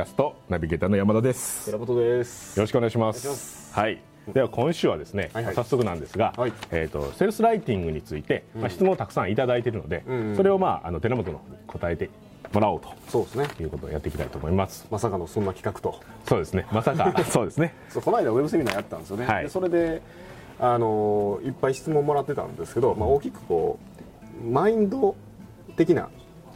キャストナビゲーターの山田です。寺本です。よろしくお願いします。はい。では今週はですね、はいはい。早速なんですが、はい。えー、とセールスライティングについて、まあ、質問をたくさんいただいているので、んうん。それを、まあ、あの寺本の答えてもらおうそうですね。ということをやっていきたいと思います。まさかのそんな企画と。そうですね。まさか そうですね。この間ウェブセミナーやったんですよね、はい。でそれであのーいっぱい質問もらってたんですけど、まあ、大きくこうマインド的な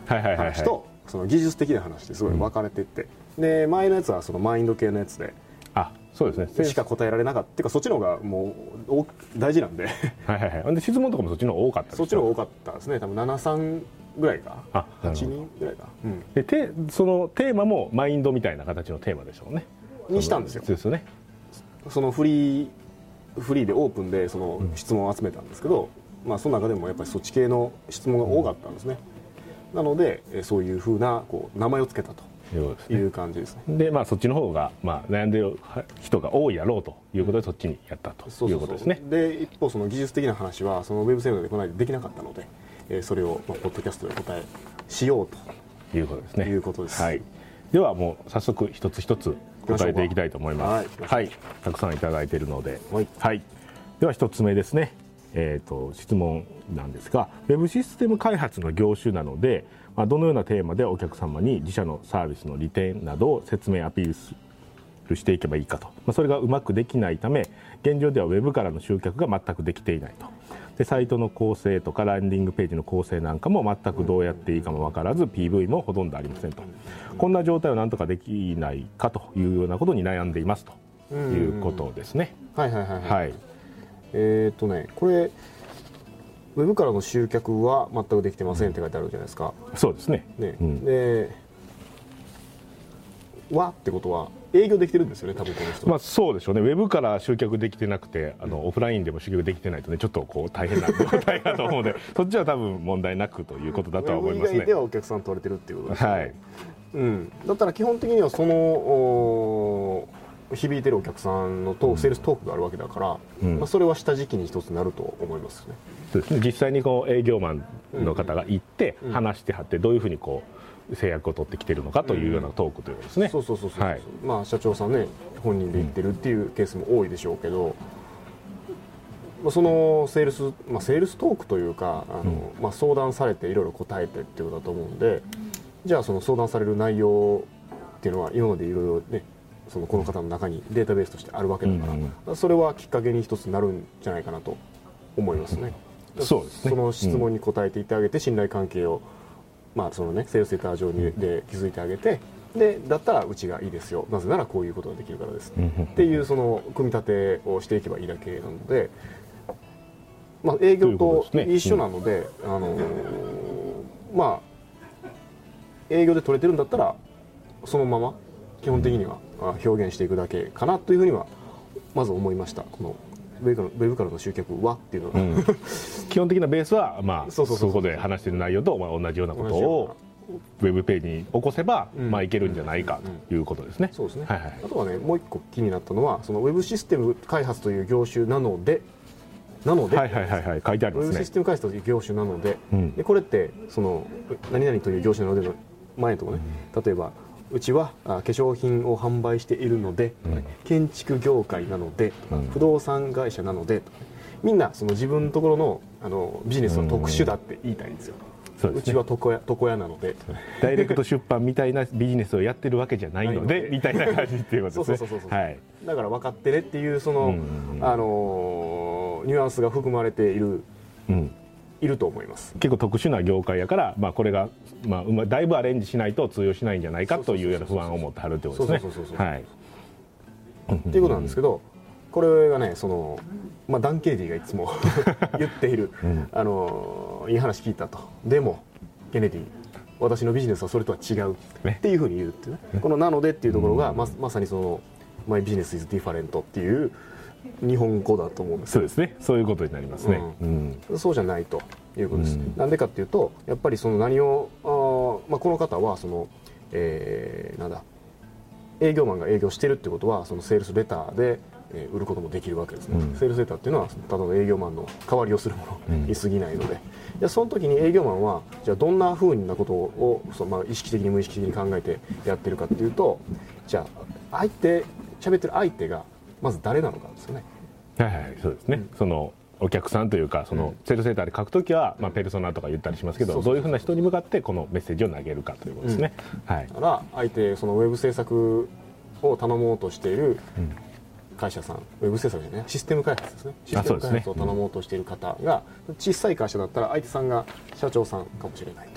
はいはいはい、はい、話と、その技術的な話ってすごい分かれてって、で前のやつはそのマインド系のやつで。あそうですね。しか答えられなかった。っていうかそっちの方がもうお大事なんで。はいはいはい。で質問とかもそっちの方が多かったですそっちの方が多かったですね。多分73ぐらいか。あなるほ8ど人ぐらいか、うん。でてそのテーマもマインドみたいな形のテーマでしょうね。にしたんですよ。そうですよね。そのフリーフリーでオープンでその質問を集めたんですけど、まあ、その中でもやっぱりそっち系の質問が多かったんですね、なのでえそういうふうなこう名前を付けたという感じですね。でまあそっちの方が、まあ、悩んでる人が多いやろうということでそっちにやったといそうことですね。で一方その技術的な話はそのウェブセミナーでこの間できなかったので、えーそれを、まあ、ポッドキャストで答えしようと。い。うことですねいうことです。はい、ではもう早速一つ一つ答えていきたいと思います。はい。はい、たくさんいただいているので。はい。では一つ目ですねえー、と質問なんですがウェブシステム開発の業種なので、まあ、どのようなテーマでお客様に自社のサービスの利点などを説明アピールするしていけばいいかと、まあ、それがうまくできないため現状ではウェブからの集客が全くできていないと。でサイトの構成とかランディングページの構成なんかも全くどうやっていいかも分からず PV もほとんどありませんと。こんな状態をなんとかできないかというようなことに悩んでいますということですね。はいはいはいはい、はいえっ、とねこれウェブからの集客は全くできてませんって書いてあるじゃないですか、そうですね。ね。うん。ではってことは営業できてるんですよね多分この人、まあ、そうでしょうね、ウェブから集客できてなくて、あのオフラインでも集客できてないとね、ちょっとこう大変な状態だと思うので、そっちは多分問題なくということだとは思いますね。ウェブ以外で。はお客さん取れてるっていうことですよね、はい、うん、だったら基本的にはそのお響いてるお客さんのトークセールストークがあるわけだから、うん。まあ、それは下敷きに一つなると思いますね。そうです。ね実際にこう営業マンの方が行って、うん。話してはって、どういうふうにこう制約を取ってきてるのかというようなトークということですね。そうそうそうそう、はい。まあ社長さんね本人で言ってるっていうケースも多いでしょうけど、まあ、そのセールス、まあ、セールストークというかあの、まあ、相談されていろいろ答えてっていうことだと思うんでじゃあその相談される内容っていうのは今までいろいろねそのこの方の中にデータベースとしてあるわけだから、うんうんそれはきっかけに一つなるんじゃないかなと思いますね。そうですね。その質問に答えていってあげて信頼関係を、まあそのね、セールスデータ上にで築いてあげてでだったらうちがいいですよ。なぜならこういうことができるからです、うんうんっていうその組み立てをしていけばいいだけなので、まあ、営業と一緒なので、あのーまあ営業で取れてるんだったらそのまま基本的にはあ表現していくだけかなというふうにはまず思いました。このウェブからの集客はっていうのは、うん。基本的なベースは、まあ、そこで話している内容と、まあ、同じようなことをウェブページに起こせば、うん。まあ、いけるんじゃないかということですね。そうですね、はいはい。あとはねもう一個気になったのはそのウェブシステム開発という業種なのでなので、はいはいはいはい。書いてありますね。ウェブシス。テム開発という業種なので,、うん。でこれってその何々という業種なのでの前のところね、例えばうちはあ化粧品を販売しているので、うん。建築業界なので、うん。不動産会社なのでみんなその自分のところのあのビジネスは特殊だって言いたいんですよ、そうね。ちは床屋床屋なので。ダイレクト出版みたいなビジネスをやってるわけじゃないのでみたいな感じっていうことですね。そうそうそうそう。はい。だから分かってねっていうその、うんうんうん。あのーニュアンスが含まれているうん。いると思います。結構特殊な業界やから、まあ、これが、まあ、だいぶアレンジしないと通用しないんじゃないかというような不安を持ってはるってことですね。っていうことなんですけどこれがねその、まあ、ダン・ケネディがいつも 言っている、ん。あのーいい話聞いたと。でもケネディ私のビジネスはそれとは違うねっていうふうに言うっていうね。この「なので」っていうところがままさにその「My business is different」っていう日本語だと思うんです。よそうですね。そういうことになりますね。うん。そうじゃないということです、うん。なんでかっていうとやっぱりその何をあー、まあ、この方はその、えーなんだ営業マンが営業してるってことはそのセールスレターでえー売ることもできるわけですね、セールスレターっていうのはただの営業マンの代わりをするものに過ぎないので、じその時に営業マンはじゃあどんなふうなことをそのまあ意識的に無意識的に考えてやってるかっていうとじゃあ相手喋ってる相手がまず誰なのかですよね。はいはいそうですね、そのお客さんというかそのセールスレーターで書くときは、まあ、ペルソナとか言ったりしますけどどういうふうな人に向かってこのメッセージを投げるかということですね、はい。だから相手そのウェブ制作を頼もうとしている会社さん、ウェブ制作じゃないシステム開発ですね。システム開発を頼もうとしている方が小さい会社だったら相手さんが社長さんかもしれない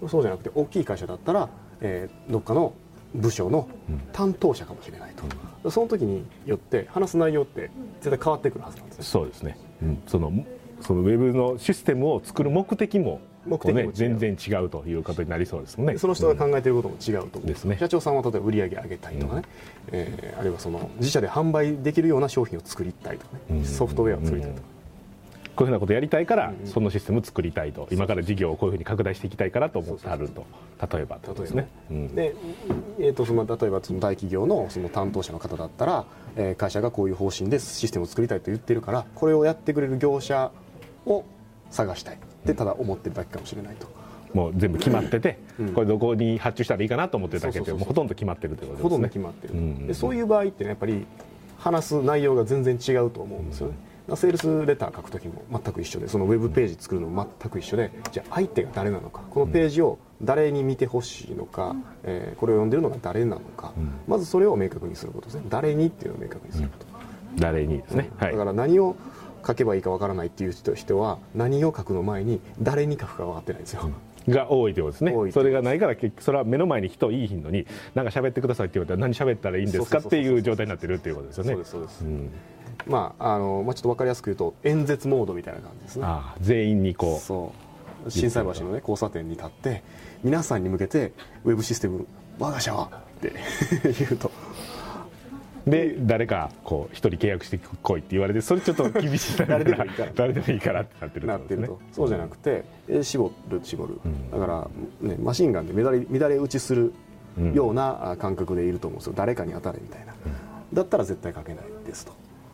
と、そうじゃなくて大きい会社だったら、えーどっかの部署の担当者かもしれないと、その時によって話す内容って絶対変わってくるはずなんですね。そうですね、うん、そのそのウェブのシステムを作る目的も目的ね、全然違うということになりそうですもんね。その人が考えていることも違うと。思う、ですね。社長さんは例えば売り上げ上げたいとかね、えーあるいはその自社で販売できるような商品を作りたいとかね、ソフトウェアを作りたいとか、こういうふうなことやりたいから、そのシステムを作りたいと。今から事業をこういうふうに拡大していきたいからと思ってはると。例えばとですね、うん。で、えー、とその例えばその大企業のその担当者の方だったら、えー会社がこういう方針でシステムを作りたいと言ってるからこれをやってくれる業者を探したい。ってただ思ってるだけかもしれないと。もう全部決まってて、うん。これどこに発注したらいいかなと思ってるだけでもうほとんど決まってるということほとんどですね決まってる、うん。でそういう場合ってねやっぱり話す内容が全然違うと思うんですよね、だからセールスレター書くときも全く一緒でそのウェブページ作るのも全く一緒でじゃあ相手が誰なのかこのページを誰に見てほしいのか、えーこれを読んでるのが誰なのか、まずそれを明確にすることですね。誰にっていうのを明確にすること、誰にですね、はい。だから何を書けばいいかわからないっていう人人は何を書くの前に誰に書くか分かってないんですよ、が多いということです。ねそれがないから結局それは目の前に人いいひんのになんか喋ってくださいって言われたら何喋ったらいいんですかっていう状態になってるっていうことですよね。そうですそうです、うんまああのまあ、ちょっと分かりやすく言うと演説モードみたいな感じですね。全員にこうそう。心斎橋の、ね、交差点に立って皆さんに向けてウェブシステム我が社はって 言うと。で誰かこう一人契約してこいって言われてそれちょっと厳しいな。誰でもいいから。誰でもいいからってなってるなってること。そうじゃなくてえー絞る絞る、だから、ね、マシンガンで乱れ乱れ打ちするようなあ感覚でいると思うんですよ。誰かに当たれみたいな、だったら絶対書けない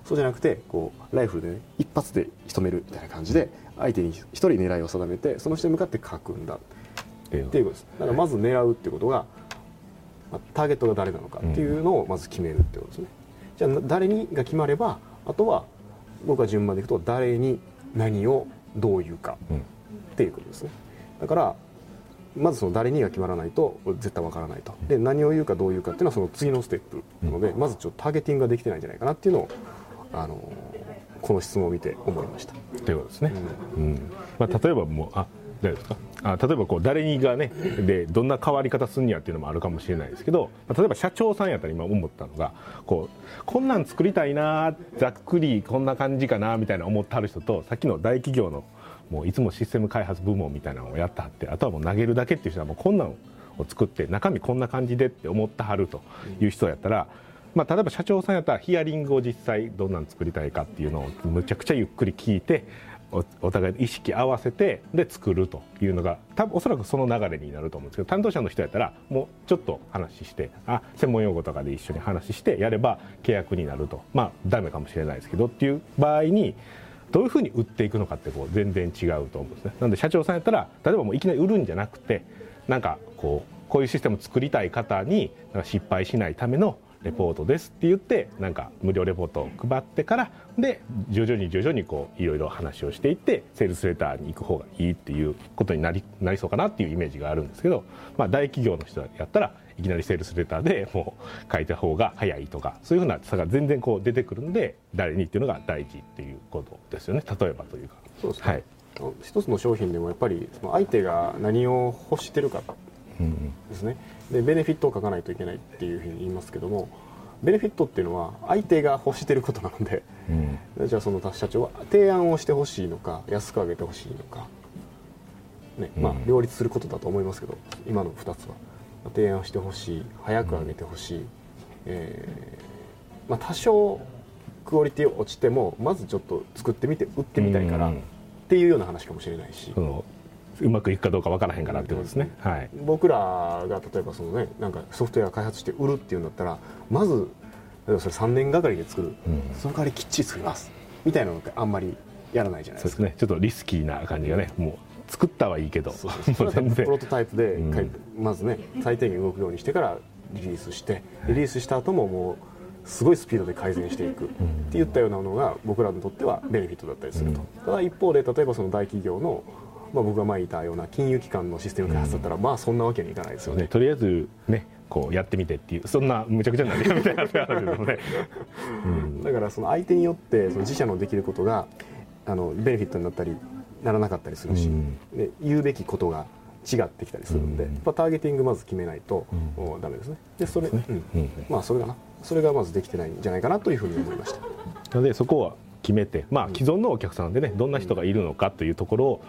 そうじゃなくてこうライフルで、ね、一発で仕留めるみたいな感じで相手に一人狙いを定めてその人に向かって書くんだ。っていうことです。だからまず狙うっていうことが、まあターゲットが誰なのかっていうのをまず決めるってことですね、じゃあな誰にが決まればあとは僕は順番でいくと誰に何をどう言うかうん。っていうことですね。だからまずその誰にが決まらないと絶対わからないと。で何を言うかどう言うかっていうのはその次のステップなので、まずちょっとターゲティングができてないんじゃないかなっていうのをあのこの質問を見て思いました。ということですね、うん。まあ、例えばもうあ大丈夫ですか？あ例えばこう誰にがねでどんな変わり方すんにやっていうのもあるかもしれないですけど、まあ例えば社長さんやったら今思ったのがこうこんなん作りたいなざっくりこんな感じかなみたいな思ってはる人とさっきの大企業のもういつもシステム開発部門みたいなのをやってはってあとはもう投げるだけっていう人はもうこんなんを作って中身こんな感じでって思ってはるという人やったら、まあ、例えば社長さんやったらヒアリングを実際どんなん作りたいかっていうのをむちゃくちゃゆっくり聞いておお互い意識合わせてで作るというのが多分おそらくその流れになると思うんですけど担当者の人やったらもうちょっと話してあ専門用語とかで一緒に話してやれば契約になると。まあダメかもしれないですけどっていう場合にどういうふうに売っていくのかってこう全然違うと思うんですね。なので社長さんやったら例えばもういきなり売るんじゃなくてなんかこうこういうシステムを作りたい方に失敗しないためのレポートですって言ってなんか無料レポートを配ってからで徐々に徐々にこういろいろ話をしていってセールスレターに行く方がいいっていうことになりなりそうかなっていうイメージがあるんですけど、まあ、大企業の人やったらいきなりセールスレターで もう書いた方が早いとかそういうふうな差が全然こう出てくるんで誰にっていうのが大事っていうことですよね。例えばというか。そうですね、はい。一つの商品でもやっぱりその相手が何を欲してるかうんですね。でベネフィットを書かないといけないっていうふうに言いますけどもベネフィットっていうのは相手が欲してることなのでうん。じゃあその社長は提案をしてほしいのか安く上げてほしいのか、ねまあうん、両立することだと思いますけど今の2つは。提案してほしい早く上げてほしい、えーまあ、多少クオリティ落ちてもまずちょっと作ってみて売ってみたいからっうん。ていうような話かもしれないし。そのうまくいくかどうかわからへんからってことですね。はい。僕らが例えばその、ね、なんかソフトウェア開発して売るっていうんだったらまずそれ3年がかりで作る、その代わりきっちり作ります。みたいなのってあんまりやらないじゃないそうですすでかね。ちょっとリスキーな感じがねもう作ったはいいけど。そう 全然。プロトタイプでうん。まずね最低限動くようにしてからリリースしてリリースした後ももうすごいスピードで改善していく。っていったようなものが僕らにとってはベネフィットだったりすると、ただ一方で例えばその大企業の、まあ、僕が前言ったような金融機関のシステム開発だったら、まあそんなわけにいかないですよね。ね、とりあえずねこうやってみてっていうそんなむちゃくちゃになみたいな話ですよね、うん。だからその相手によってその自社のできることがあのベネフィットになったりならなかったりするし、うん。で言うべきことが違ってきたりするんで、うん。やっぱターゲティングまず決めないと、うおダメですね。でそれ、うん。うん。まあそれがな。それがまずできてないんじゃないかなというふうに思いました。なのでそこは決めて、まあ、既存のお客さんでねどんな人がいるのかというところ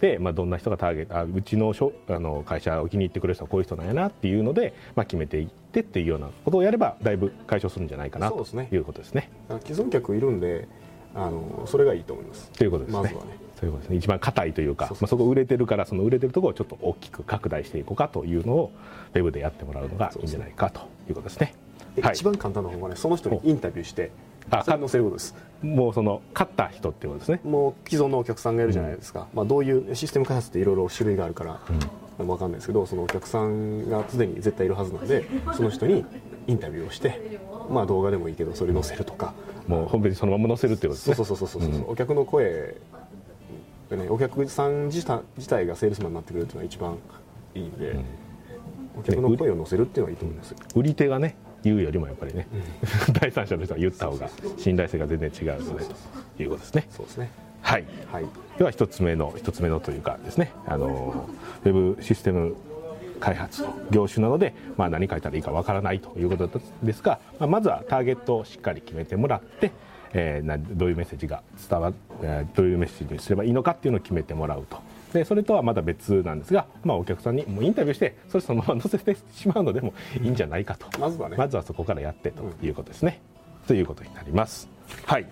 で、まあ、どんな人がターゲットあうちのしょあの会社を気に入ってくれる人はこういう人なんやなっていうので、まあ、決めていってっていうようなことをやればだいぶ解消するんじゃないかなということですね。既存客いるんであのそれがいいと思いますということですね。まずはねそういうことですね。一番硬いというか、まあ、そこ売れてるからその売れてるところをちょっと大きく拡大していこうかというのをウェブでやってもらうのがいいんじゃないかということですね。はいで一。番簡単な方がねその人にインタビューしてあそことです。もうその勝った人ってことですね。もう既存のお客さんがいるじゃないですか、まあ、どういうシステム開発っていろいろ種類があるから、分かんないですけどそのお客さんがすでに絶対いるはずなんでその人にインタビューをして、まあ、動画でもいいけどそれ載せるとか、もうホームページそのまま載せるってことですね。そうそうそうそうそう、お客の声でねお客さん自体がセールスマンになってくれるっていうのが一番いいんで、お客の声を載せるっていうのはいいと思います。よ、売り手がね言うよりもやっぱりね、第三者の人が言った方が信頼性が全然違うのでということですね。そうですねはい。はいでは一つ目の一つ目のというかですねあのウェブシステム開発の業種なので、まあ、何書いたらいいかわからないということですが、まあ、まずはターゲットをしっかり決めてもらって、えーなどういうメッセージが伝わえーどういうメッセージにすればいいのかっていうのを決めてもらうと。でそれとはまた別なんですが、まあ、お客さんにもうインタビューしてそれそのまま載せてしまうのでもいいんじゃないかと。まずはね。まずはそこからやってということですね、ということになります。はい